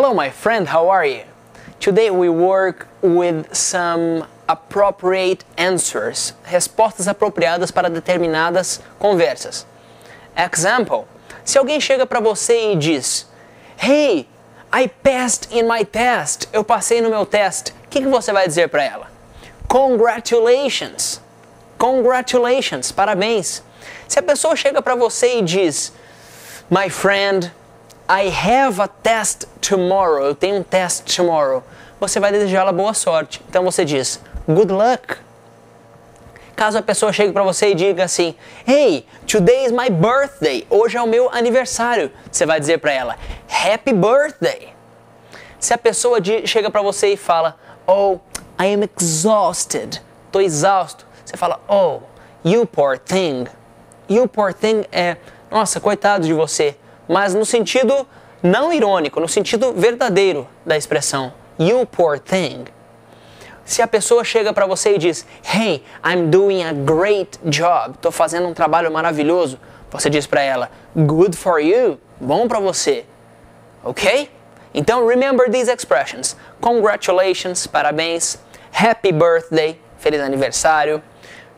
Hello, my friend, how are you? Today we work with some appropriate answers, respostas apropriadas para determinadas conversas. Example: se alguém chega para você e diz, Hey, I passed in my test, eu passei no meu teste, o que, que você vai dizer para ela? Congratulations! Congratulations, parabéns. Se a pessoa chega para você e diz, My friend, I have a test tomorrow, eu tenho um test tomorrow, você vai desejá-la boa sorte. Então você diz, Good luck. Caso a pessoa chegue para você e diga assim, Hey, today is my birthday, hoje é o meu aniversário, você vai dizer para ela, Happy birthday. Se a pessoa chega para você e fala, Oh, I am exhausted, tô exausto, você fala, Oh, you poor thing. You poor thing é, nossa, coitado de você, mas no sentido não irônico, no sentido verdadeiro da expressão. You poor thing. Se a pessoa chega para você e diz, Hey, I'm doing a great job, estou fazendo um trabalho maravilhoso, você diz para ela, Good for you, bom para você, ok? Então remember these expressions: congratulations, parabéns, happy birthday, feliz aniversário,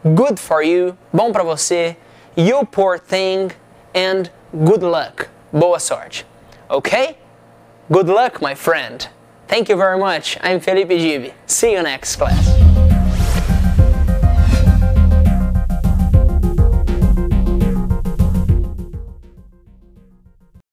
good for you, bom para você, you poor thing, and good luck, boa sorte, ok? Good luck, my friend. Thank you very much. I'm Felipe Gibi. See you next class.